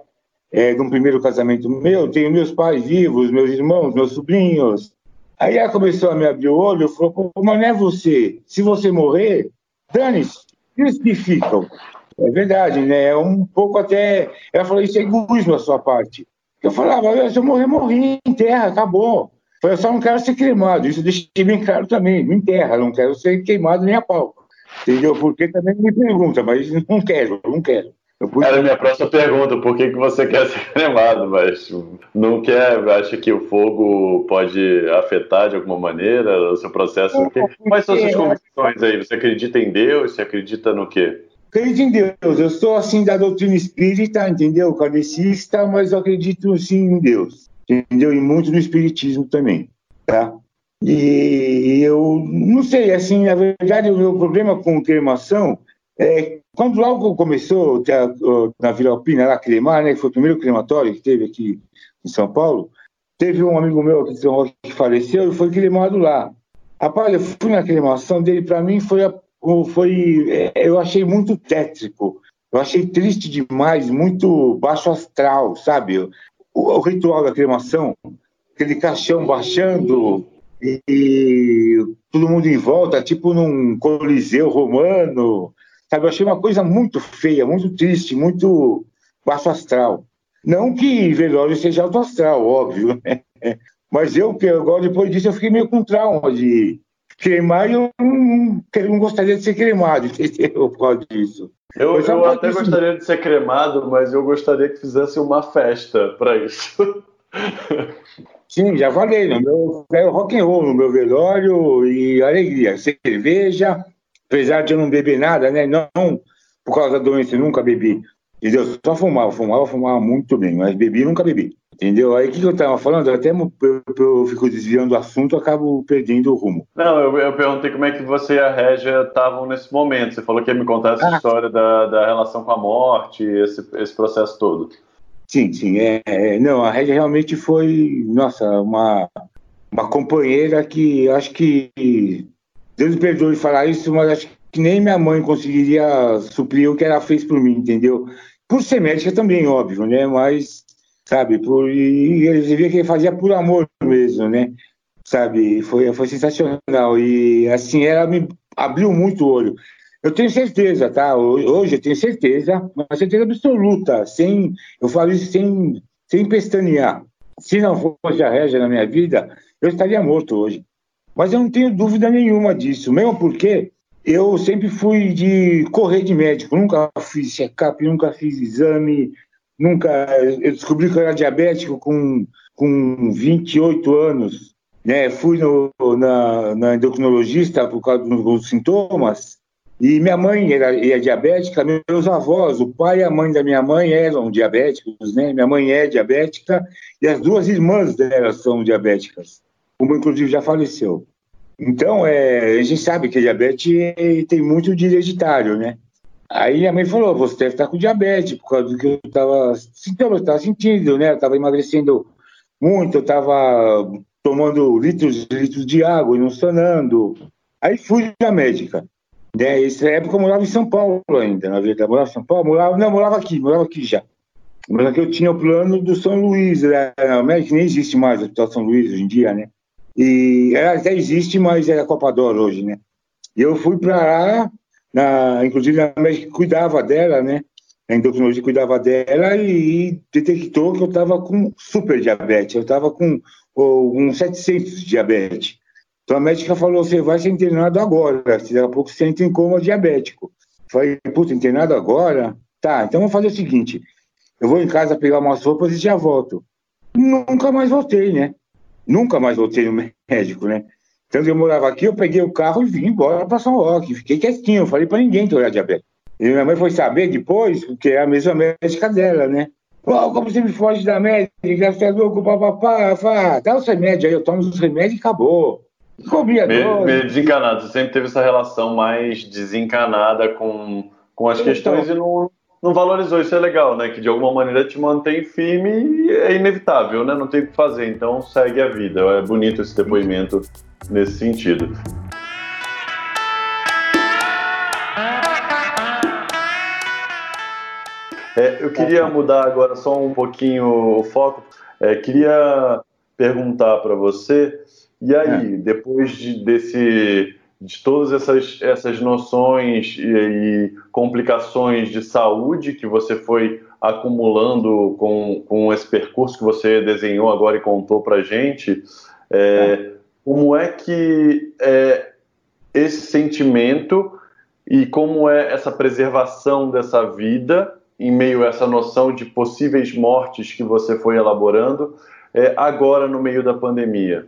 é, de um primeiro casamento meu, tenho meus pais vivos, meus irmãos, meus sobrinhos. Aí ela começou a me abrir o olho e falou, mas não é você. Se você morrer, dane-se, eles que ficam. É verdade, né? É um pouco até. Ela falou, isso é egoísmo da sua parte. Eu falava, se eu morrer, morri, enterra, acabou. Eu só não quero ser cremado, isso eu deixei bem claro também. Me enterra, não quero ser queimado nem a pau. Entendeu? Porque também me pergunta, mas não quero, não quero. Era a minha próxima pergunta, por que, que você quer *laughs* ser cremado, mas não quer, acha que o fogo pode afetar de alguma maneira o seu processo? É, Quais são as suas convicções aí? Você acredita em Deus? Você acredita no quê? Acredito em Deus. Eu sou assim da doutrina espírita, entendeu? Kardecista, mas eu acredito sim em Deus, entendeu? E muito no espiritismo também, tá? E eu não sei, assim, na verdade, o meu problema com cremação é quando logo começou na Vila Alpina, lá cremar, né, que foi o primeiro crematório que teve aqui em São Paulo, teve um amigo meu aqui de São Roque que faleceu e foi cremado lá. Rapaz, eu fui na cremação dele, para mim foi, foi, é, eu achei muito tétrico, eu achei triste demais, muito baixo astral, sabe? O, o ritual da cremação, aquele caixão baixando e, e todo mundo em volta, tipo num coliseu romano, Sabe, eu achei uma coisa muito feia, muito triste, muito baixo astral. Não que velório seja alto astral, óbvio, né? *laughs* Mas eu, que agora depois disso, eu fiquei meio com trauma de queimar e eu não, não gostaria de ser cremado, *laughs* entendeu? Por causa disso. Eu, eu até disso. gostaria de ser cremado, mas eu gostaria que fizesse uma festa para isso. *laughs* Sim, já falei, no meu é rock and roll no meu velório e alegria, cerveja, apesar de eu não beber nada, né? Não por causa da doença, nunca bebi. Entendeu? Só fumava, fumava, fumava muito bem, mas bebi, nunca bebi. Entendeu? Aí o que, eu estava falando? Até eu, eu, fico desviando do assunto, acabo perdendo o rumo. Não, eu, eu perguntei como é que você e a Régia estavam nesse momento. Você falou que ia me contar essa ah. história da, da relação com a morte, esse, esse processo todo. Sim, sim. É, é, não, a Régia realmente foi, nossa, uma, uma companheira que acho que Deus me perdoe falar isso, mas acho que nem minha mãe conseguiria suprir o que ela fez por mim, entendeu? Por ser médica também, óbvio, né? Mas, sabe, por, e ele via que ele fazia por amor mesmo, né? Sabe, foi, foi sensacional. E, assim, ela me abriu muito o olho. Eu tenho certeza, tá? Hoje eu tenho certeza, uma certeza absoluta, sem, eu falo isso sem, sem pestanear. Se não fosse a Régia na minha vida, eu estaria morto hoje. Mas eu não tenho dúvida nenhuma disso, mesmo porque eu sempre fui de correr de médico, nunca fiz check-up, nunca fiz exame, nunca. Eu descobri que eu era diabético com, com 28 anos. Né? Fui no, na, na endocrinologista por causa dos sintomas. E minha mãe era, era, diabética, meus avós, o pai e a mãe da minha mãe eram diabéticos, né? Minha mãe é diabética e as duas irmãs dela são diabéticas uma inclusive já faleceu. Então, é, a gente sabe que diabetes tem muito de hereditário, né? Aí a mãe falou, você deve estar com diabetes, por causa do que eu estava sentindo, estava sentindo, né? Eu estava emagrecendo muito, eu estava tomando litros e litros de água e não sonando. Aí fui na médica. É, essa época eu morava em São Paulo ainda, na verdade. Eu morava em São Paulo, morava, não, morava aqui, morava aqui já. Mas aqui eu tinha o plano do São Luís, né? nem existe mais o Hospital São Luís hoje em dia, né? E ela até existe, mas é a Copa Dor hoje, né? E eu fui para lá, na, inclusive a médica cuidava dela, né? A endocrinologia cuidava dela e detectou que eu estava com super diabetes. Eu estava com um 700 de diabetes. Então a médica falou: você vai ser internado agora, daqui a pouco você entra em coma diabético. Falei, puta, internado agora? Tá, então vamos fazer o seguinte: eu vou em casa pegar umas roupas e já volto. Nunca mais voltei, né? Nunca mais voltei no *laughs* médico, né? Então eu morava aqui, eu peguei o carro e vim embora para São Roque. Fiquei quietinho, eu falei para ninguém que eu era diabetes. E minha mãe foi saber depois, porque é a mesma médica dela, né? Pô, como você me foge da médica, você é louco, papapá. Dá os remédios aí, eu tomo os remédios e acabou. Comia meio, meio desencanado, você sempre teve essa relação mais desencanada com, com as então, questões e não, não valorizou. Isso é legal, né? Que de alguma maneira te mantém firme e é inevitável, né? Não tem o que fazer, então segue a vida. É bonito esse depoimento nesse sentido. É, eu queria mudar agora só um pouquinho o foco. É, queria perguntar para você, e aí, é. depois de, desse, de todas essas, essas noções e, e, complicações de saúde que você foi acumulando com, com esse percurso que você desenhou agora e contou para gente, é, é, como é que é esse sentimento e como é essa preservação dessa vida em meio a essa noção de possíveis mortes que você foi elaborando, é, agora no meio da pandemia?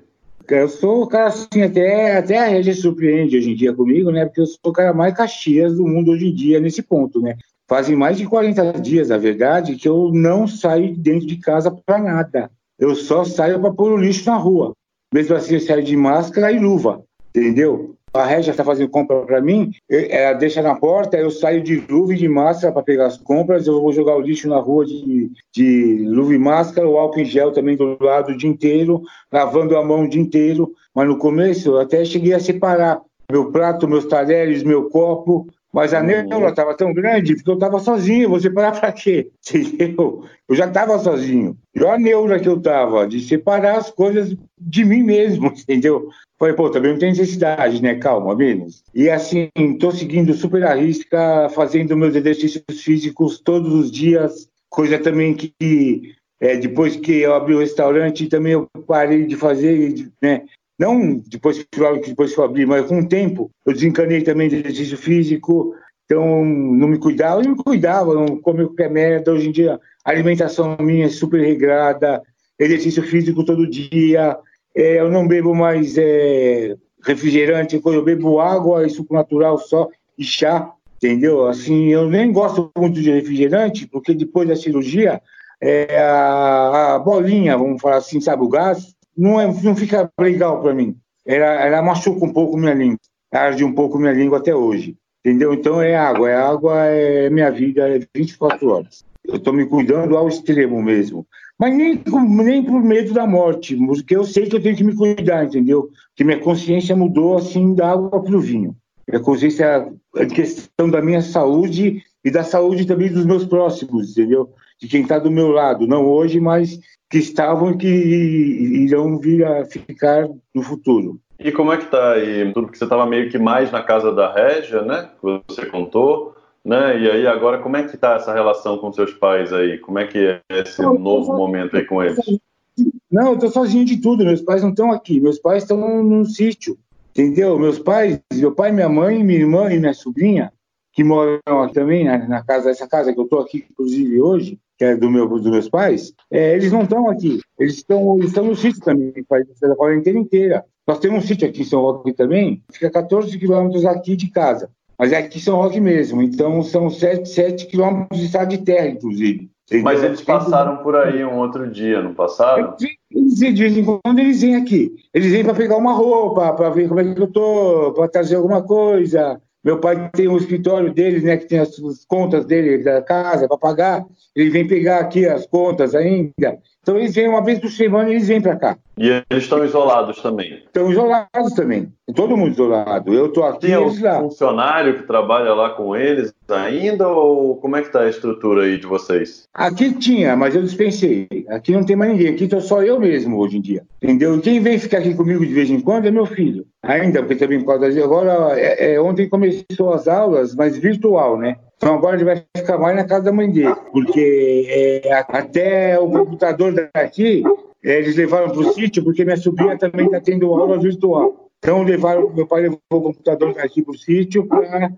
Eu sou o cara assim, até, até a Regia surpreende hoje em dia comigo, né? Porque eu sou o cara mais caxias do mundo hoje em dia nesse ponto, né? Fazem mais de 40 dias, na verdade, que eu não saio dentro de casa para nada. Eu só saio para pôr o lixo na rua. Mesmo assim, eu saio de máscara e luva, entendeu? A Régia está fazendo compra para mim, ela deixa na porta, eu saio de luva e de máscara para pegar as compras, eu vou jogar o lixo na rua de, de luva e máscara, o álcool em gel também do lado o dia inteiro, lavando a mão o dia inteiro, mas no começo eu até cheguei a separar meu prato, meus talheres, meu copo, mas a neura estava tão grande porque eu estava sozinho. Você parar para quê? *laughs* Entendeu? Eu já estava sozinho. E a neura que eu estava de separar as coisas de mim mesmo, *laughs* entendeu? Falei, pô, também não tem necessidade, né? Calma, menos. E assim, estou seguindo super a risca, fazendo meus exercícios físicos todos os dias, coisa também que é, depois que eu abri o restaurante, também eu parei de fazer, né? Não depois que, depois que eu abri, mas com o tempo eu desencanei também de exercício físico, então não me cuidava, eu me cuidava, não comia qualquer merda. Hoje em dia a alimentação minha é super regrada, exercício físico todo dia, é, eu não bebo mais é, refrigerante, eu bebo água e suco natural só e chá, entendeu? Assim, eu nem gosto muito de refrigerante, porque depois da cirurgia, é, a, a bolinha, vamos falar assim, sabe, o gás, não, é, não fica legal para mim. Ela, ela machuca um pouco minha língua, arde um pouco minha língua até hoje. Entendeu? Então é água, é água, é minha vida, é 24 horas. Eu estou me cuidando ao extremo mesmo. Mas nem, nem por medo da morte, porque eu sei que eu tenho que me cuidar, entendeu? Que minha consciência mudou assim da água para o vinho. Minha consciência é questão da minha saúde e da saúde também dos meus próximos, entendeu? De quem está do meu lado, não hoje, mas que estavam e que irão vir a ficar no futuro. E como é que tá aí? Tudo que você estava meio que mais na casa da Régia, né? Que você contou, né? E aí agora como é que tá essa relação com seus pais aí? Como é que é esse novo momento aí com eles? Não, eu tô sozinho de tudo. Meus pais não estão aqui. Meus pais estão num sítio, entendeu? Meus pais, meu pai, minha mãe, minha irmã e minha sobrinha, que moram aqui também na, na casa, essa casa que eu tô aqui, inclusive hoje, que é do meu, dos meus pais, é, eles não estão aqui. Eles estão, estão no sítio também, faz a quarentena inteira. Nós temos um sítio aqui em São Roque também, fica 14 quilômetros aqui de casa. Mas é aqui São Roque mesmo, então são 7, 7 quilômetros de estado de terra, inclusive. Entendeu? Mas eles passaram por aí um outro dia, não passaram? Eles, de vez em quando eles vêm aqui. Eles vêm para pegar uma roupa, para ver como é que eu tô, para trazer alguma coisa. Meu pai tem um escritório dele, né, que tem as, as contas dele da casa para pagar. Ele vem pegar aqui as contas ainda. Então eles vêm uma vez por semana, eles vêm para cá. E eles estão isolados também? Estão isolados também. Todo mundo isolado. Eu estou aqui, Tem eles lá. funcionário que trabalha lá com eles ainda ou como é que está a estrutura aí de vocês? Aqui tinha, mas eu dispensei. Aqui não tem mais ninguém. Aqui estou só eu mesmo hoje em dia. Entendeu? Quem vem ficar aqui comigo de vez em quando é meu filho. Ainda, porque também por causa de... Agora, é, é, ontem começou as aulas, mas virtual, né? Então agora ele vai ficar mais na casa da mãe dele, porque é, até o computador daqui é, eles levaram para o sítio, porque minha sobrinha também está tendo aula virtual. Então levaram, meu pai levou o computador daqui para o sítio para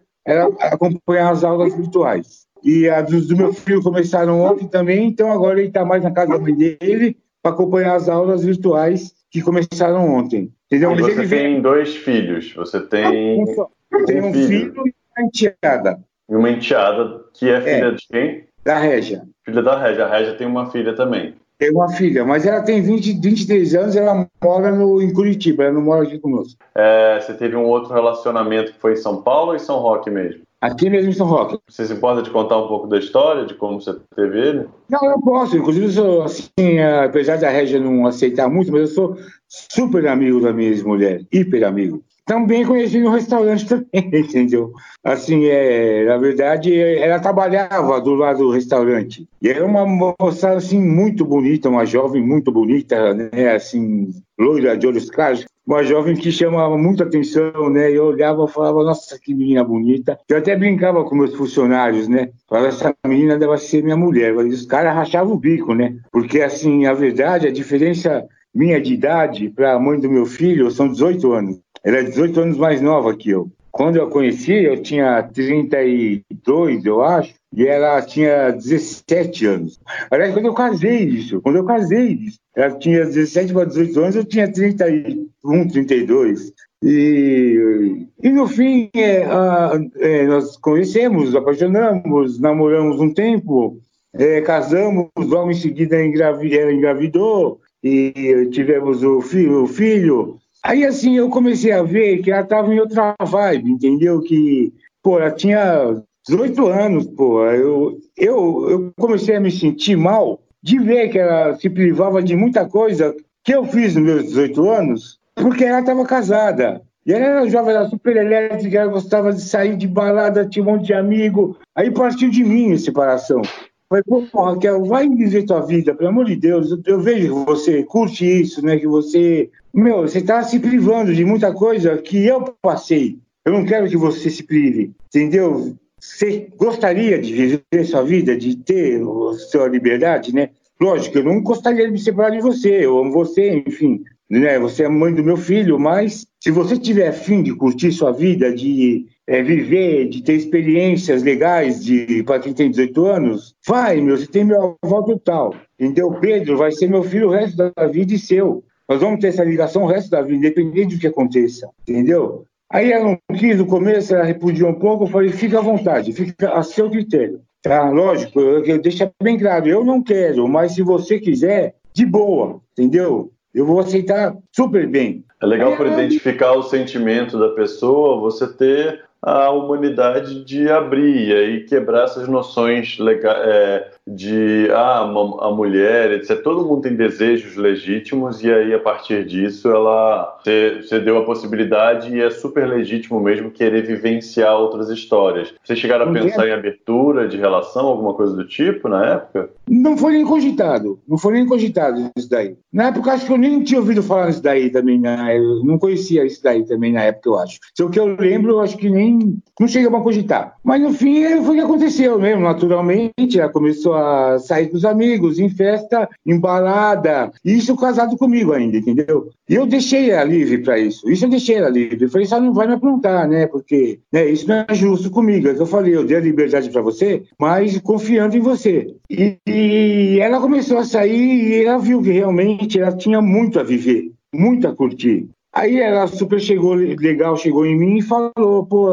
acompanhar as aulas virtuais. E as do meu filho começaram ontem também, então agora ele está mais na casa da mãe dele para acompanhar as aulas virtuais que começaram ontem. Entendeu? Você tem dois filhos, você tem. Eu tenho um filho, filho e uma enteada. E uma enteada que é filha é, de quem? Da Régia. Filha da Régia. A Régia tem uma filha também. Tem uma filha, mas ela tem 20, 23 anos, ela mora no, em Curitiba, ela não mora aqui conosco. É, você teve um outro relacionamento que foi em São Paulo ou em São Roque mesmo? Aqui mesmo em São Roque. Você se importa de contar um pouco da história, de como você teve ele? Não, eu posso. Inclusive, eu sou, assim, apesar da Régia não aceitar muito, mas eu sou super amigo da minha ex-mulher, hiper amigo também conheci no restaurante também, *laughs* entendeu? Assim, é, na verdade, ela trabalhava do lado do restaurante. E era uma moça, assim, muito bonita, uma jovem muito bonita, né? Assim, loira de olhos claros. Uma jovem que chamava muita atenção, né? Eu olhava e falava, nossa, que menina bonita. Eu até brincava com meus funcionários, né? Falava, essa menina deve ser minha mulher. E os caras rachavam o bico, né? Porque, assim, a verdade, a diferença minha de idade para a mãe do meu filho são 18 anos. Ela é 18 anos mais nova que eu. Quando eu a conheci, eu tinha 32, eu acho, e ela tinha 17 anos. Aliás, quando eu casei isso, quando eu casei isso, ela tinha 17 para 18 anos, eu tinha 31, 32. E, e no fim, é, a, é, nós conhecemos, apaixonamos, namoramos um tempo, é, casamos, logo em seguida engravi, ela engravidou e tivemos o filho, o filho Aí, assim, eu comecei a ver que ela estava em outra vibe, entendeu? Que, pô, ela tinha 18 anos, pô. Eu, eu, eu comecei a me sentir mal de ver que ela se privava de muita coisa que eu fiz nos meus 18 anos, porque ela estava casada. E ela era jovem, era super elétrica, ela gostava de sair de balada, tinha um monte de amigo. Aí partiu de mim a separação. Falei, Raquel, vai viver tua vida, pelo amor de Deus. Eu, eu vejo que você curte isso, né? Que você. Meu, você está se privando de muita coisa que eu passei. Eu não quero que você se prive, entendeu? Você gostaria de viver sua vida, de ter a sua liberdade, né? Lógico, eu não gostaria de me separar de você, eu amo você, enfim né? Você é mãe do meu filho, mas se você tiver fim de curtir sua vida, de é, viver, de ter experiências legais de para quem tem 18 anos, vai, meu, você tem meu avó total. Entendeu? Pedro vai ser meu filho o resto da vida e seu. Nós vamos ter essa ligação o resto da vida, independente do que aconteça. Entendeu? Aí ela não quis no começo, ela repudiou um pouco, eu falei, fica à vontade, fica a seu critério. Tá, lógico, eu, eu deixo bem claro, eu não quero, mas se você quiser, de boa, entendeu? eu vou aceitar super bem. É legal por identificar o sentimento da pessoa, você ter a humanidade de abrir e quebrar essas noções é, de ah, a mulher, etc. Todo mundo tem desejos legítimos e aí a partir disso ela você deu a possibilidade e é super legítimo mesmo querer vivenciar outras histórias. Vocês chegaram a pensar em abertura de relação, alguma coisa do tipo na época? Não foi nem cogitado, não foi nem cogitado isso daí. Na época acho que eu nem tinha ouvido falar nisso daí também, né? eu não conhecia isso daí também na época eu acho. Se o que eu lembro, eu acho que nem nem não chegamos a cogitar. Mas no fim foi o que aconteceu mesmo, naturalmente. Ela começou a sair com os amigos, em festa, em balada. Isso casado comigo ainda, entendeu? E eu deixei ela livre para isso. Isso eu deixei ela livre. Eu falei, só não vai me aprontar, né? Porque né, isso não é justo comigo. É que eu falei, eu dei a liberdade para você, mas confiando em você. E, e ela começou a sair e ela viu que realmente ela tinha muito a viver, muito a curtir. Aí ela super chegou legal, chegou em mim e falou, pô,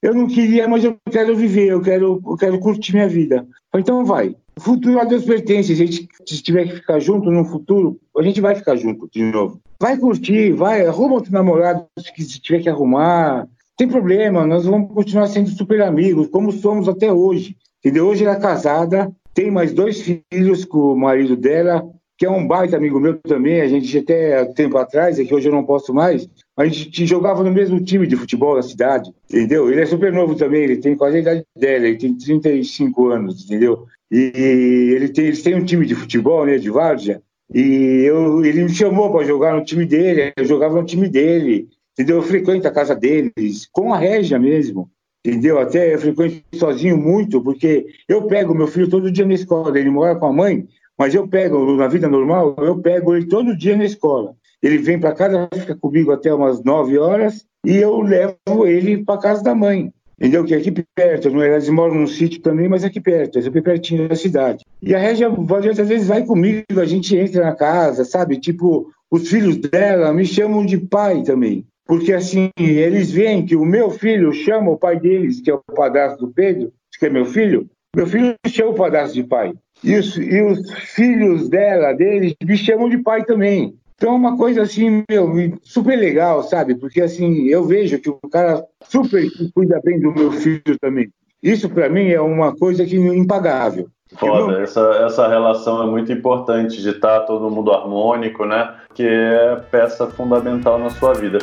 eu não queria, mas eu quero viver, eu quero, eu quero curtir minha vida. Então vai. O futuro a Deus pertence. Se a gente tiver que ficar junto no futuro, a gente vai ficar junto de novo. Vai curtir, vai, arruma outro namorado se tiver que arrumar. tem problema, nós vamos continuar sendo super amigos, como somos até hoje. Entendeu? Hoje ela é casada, tem mais dois filhos com o marido dela, que é um baita amigo meu também. A gente até tempo atrás, é que hoje eu não posso mais, a gente jogava no mesmo time de futebol da cidade, entendeu? Ele é super novo também, ele tem quase a idade dela, ele tem 35 anos, entendeu? E ele tem, eles têm um time de futebol, né, de várzea, e eu, ele me chamou para jogar no time dele, eu jogava no time dele, entendeu? Eu frequento a casa deles, com a Régia mesmo, entendeu? Até eu frequento sozinho muito, porque eu pego meu filho todo dia na escola, ele mora com a mãe, mas eu pego, na vida normal, eu pego ele todo dia na escola. Ele vem para casa, fica comigo até umas 9 horas, e eu levo ele para casa da mãe. Entendeu? Que é aqui perto, não é? Eles moram num sítio também, mas é aqui perto, é super pertinho da cidade. E a Régia, às vezes, vai comigo, a gente entra na casa, sabe? Tipo, os filhos dela me chamam de pai também. Porque, assim, eles veem que o meu filho chama o pai deles, que é o padrasto do Pedro, que é meu filho, meu filho chama o padrasto de pai. E os, e os filhos dela, deles, me chamam de pai também. Então, é uma coisa assim, meu, super legal, sabe? Porque, assim, eu vejo que o cara super cuida bem do meu filho também. Isso, para mim, é uma coisa que é impagável. Foda, essa, essa relação é muito importante de estar todo mundo harmônico, né? Que é peça fundamental na sua vida.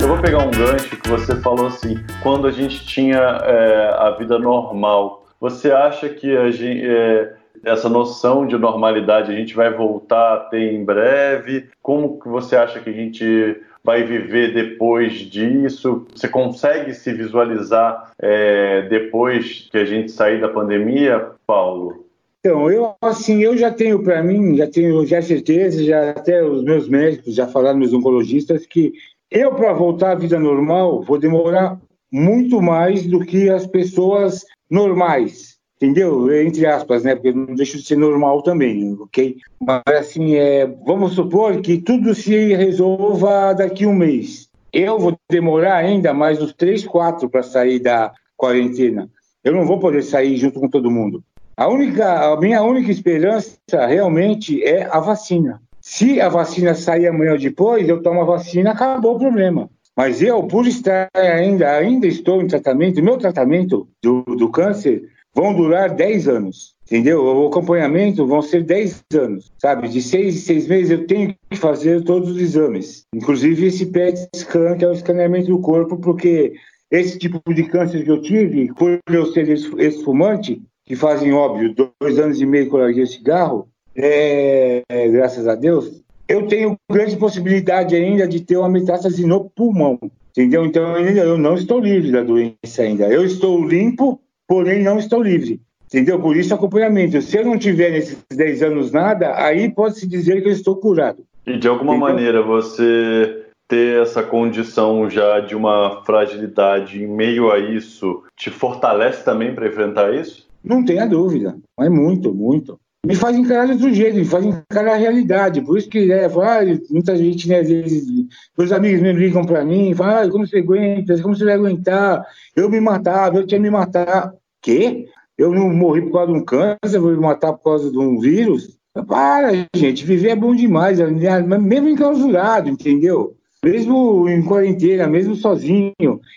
Eu vou pegar um gancho que você falou assim, quando a gente tinha é, a vida normal, você acha que gente, é, essa noção de normalidade a gente vai voltar a ter em breve? Como que você acha que a gente vai viver depois disso? Você consegue se visualizar é, depois que a gente sair da pandemia, Paulo? Então, eu assim, eu já tenho para mim, já tenho já certeza, já até os meus médicos já falaram, meus oncologistas, que eu para voltar à vida normal vou demorar muito mais do que as pessoas normais, entendeu? Entre aspas, né? Porque não deixa de ser normal também, ok? Mas assim, é, vamos supor que tudo se resolva daqui a um mês. Eu vou demorar ainda mais uns três, quatro para sair da quarentena. Eu não vou poder sair junto com todo mundo. A única, a minha única esperança realmente é a vacina. Se a vacina sair amanhã ou depois, eu tomo a vacina, acabou o problema. Mas eu, por estar ainda, ainda estou em tratamento, meu tratamento do, do câncer vão durar 10 anos, entendeu? O acompanhamento vão ser 10 anos, sabe? De seis em seis meses eu tenho que fazer todos os exames, inclusive esse PET scan, que é o escaneamento do corpo, porque esse tipo de câncer que eu tive, por eu ser ex-fumante, que fazem, óbvio, dois anos e meio que eu larguei cigarro, é, é, graças a Deus, eu tenho grande possibilidade ainda de ter uma metástase no pulmão, entendeu? Então eu não estou livre da doença ainda. Eu estou limpo, porém não estou livre. Entendeu? Por isso acompanhamento. Se eu não tiver nesses 10 anos nada, aí pode-se dizer que eu estou curado. E de alguma entendeu? maneira você ter essa condição já de uma fragilidade em meio a isso te fortalece também para enfrentar isso? Não tenha dúvida. É muito, muito me faz encarar de outro jeito, me faz encarar a realidade. Por isso que é, muita gente, né, às vezes, meus amigos me ligam para mim, falam, ah, como você aguenta, como você vai aguentar? Eu me matava, eu tinha me matar. Quê? Eu não morri por causa de um câncer, vou me matar por causa de um vírus? Para, gente, viver é bom demais, é, mesmo enclausurado, entendeu? Mesmo em quarentena, mesmo sozinho.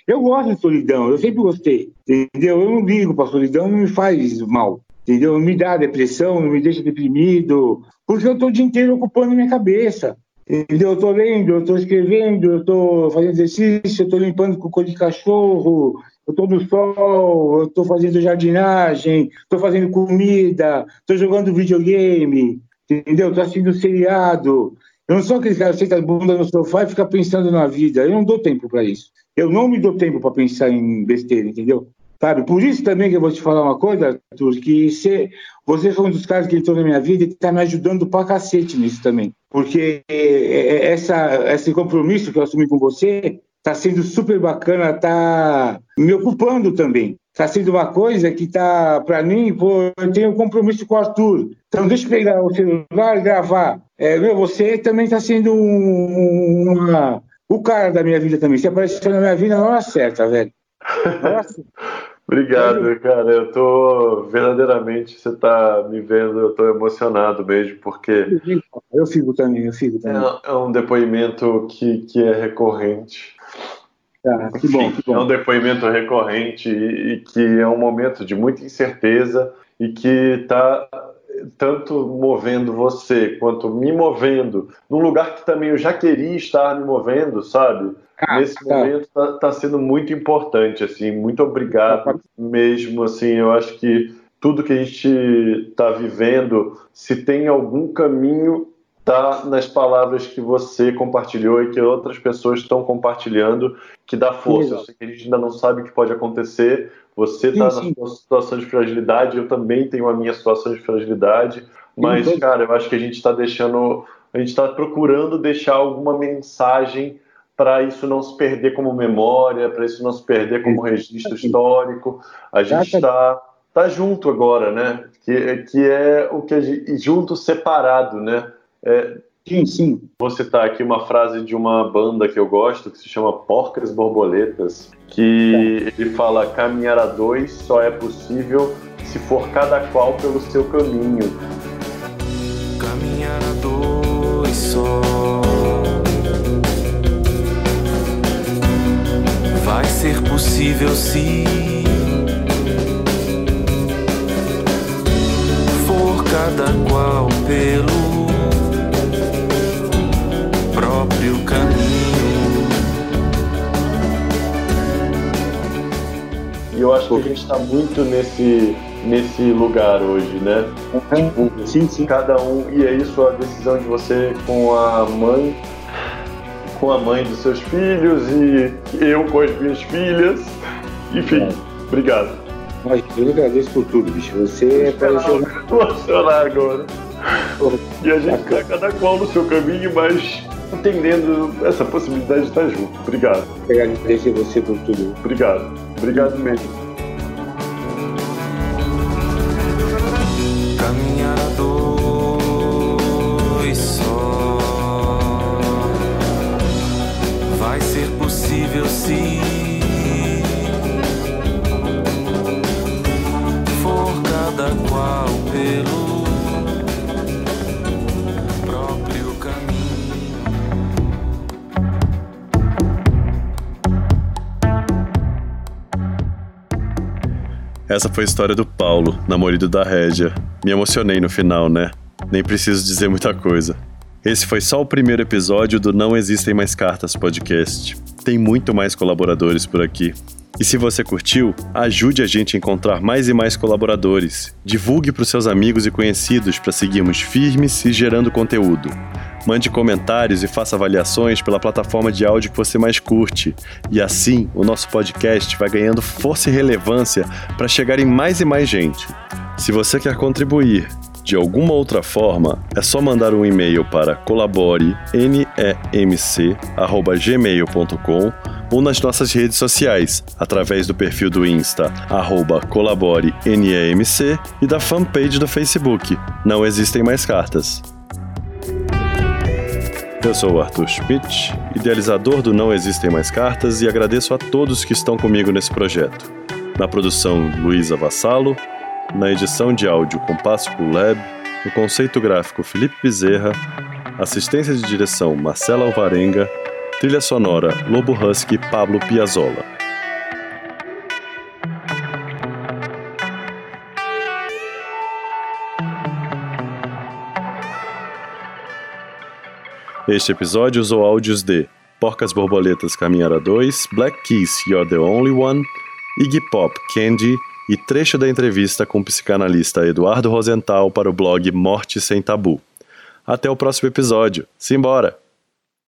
Eu gosto de solidão, eu sempre gostei, entendeu? Eu não ligo para solidão, não me faz mal entendeu? Não me dá depressão, não me deixa deprimido, porque eu estou o dia inteiro ocupando minha cabeça, entendeu? Eu estou lendo, eu estou escrevendo, eu estou fazendo exercício, eu estou limpando cocô de cachorro, eu estou no sol, eu estou fazendo jardinagem, estou fazendo comida, estou jogando videogame, entendeu? Estou assistindo seriado. Eu não sou aquele cara que senta a bunda no sofá e fica pensando na vida. Eu não dou tempo para isso. Eu não me dou tempo para pensar em besteira, entendeu? Sabe? Por isso também que eu vou te falar uma coisa, Arthur, que você, você foi um dos caras que entrou na minha vida e está me ajudando pra cacete nisso também. Porque é, é, essa, esse compromisso que eu assumi com você está sendo super bacana, está me ocupando também. Está sendo uma coisa que está, para mim, pô, eu tenho um compromisso com o Arthur. Então, deixa eu pegar o celular e gravar. É, meu, você também está sendo um, uma, o cara da minha vida também. Você apareceu na minha vida na hora certa, velho. *laughs* Nossa. Obrigado, cara. Eu tô verdadeiramente, você tá me vendo, eu tô emocionado mesmo, porque. Eu fico também, eu fico também. É, é um depoimento que, que é recorrente. Ah, que bom, que bom. É um depoimento recorrente e, e que é um momento de muita incerteza e que está tanto movendo você quanto me movendo num lugar que também eu já queria estar me movendo, sabe? Ah, Nesse tá. momento está tá sendo muito importante, assim, muito obrigado tá. mesmo, assim, eu acho que tudo que a gente está vivendo, se tem algum caminho, tá nas palavras que você compartilhou e que outras pessoas estão compartilhando, que dá força. Eu sei que a gente ainda não sabe o que pode acontecer, você está na sua situação de fragilidade, eu também tenho a minha situação de fragilidade, mas, sim, cara, eu acho que a gente está deixando, a gente está procurando deixar alguma mensagem para isso não se perder como memória, para isso não se perder como registro histórico. A gente está tá junto agora, né? Que, que é o que a gente, junto separado, né? É, sim, sim. Vou citar aqui uma frase de uma banda que eu gosto, que se chama Porcas Borboletas, que ele fala: caminhar a dois só é possível se for cada qual pelo seu caminho. Caminhar a dois só. Vai ser possível se for cada qual pelo próprio caminho. E eu acho que a gente está muito nesse, nesse lugar hoje, né? Tipo, sim, sim. Cada um, e é isso a decisão de você com a mãe, com a mãe dos seus filhos e eu com as minhas filhas. Enfim, é. obrigado. Mas eu agradeço por tudo, bicho. Você apareceu. Vou chorar agora. E a gente está cada qual no seu caminho, mas entendendo essa possibilidade de estar junto. Obrigado. Agradeço você por tudo. Obrigado. Obrigado mesmo. Essa foi a história do Paulo, namorado da Régia. Me emocionei no final, né? Nem preciso dizer muita coisa. Esse foi só o primeiro episódio do Não Existem Mais Cartas podcast. Tem muito mais colaboradores por aqui. E se você curtiu, ajude a gente a encontrar mais e mais colaboradores. Divulgue para os seus amigos e conhecidos para seguirmos firmes e gerando conteúdo. Mande comentários e faça avaliações pela plataforma de áudio que você mais curte. E assim, o nosso podcast vai ganhando força e relevância para chegar em mais e mais gente. Se você quer contribuir de alguma outra forma, é só mandar um e-mail para colaborenemc@gmail.com ou nas nossas redes sociais, através do perfil do Insta, colaborenemc e da fanpage do Facebook. Não existem mais cartas. Eu sou o Arthur Schmidt, idealizador do Não Existem Mais Cartas, e agradeço a todos que estão comigo nesse projeto. Na produção, Luísa Vassalo, na edição de áudio Compasso Lab, no conceito gráfico Felipe Bezerra, assistência de direção Marcela Alvarenga, trilha sonora Lobo Husky Pablo Piazzolla. Este episódio usou áudios de Porcas Borboletas Caminhara 2, Black Keys You're the Only One, Iggy Pop Candy e trecho da entrevista com o psicanalista Eduardo Rosenthal para o blog Morte Sem Tabu. Até o próximo episódio. Simbora!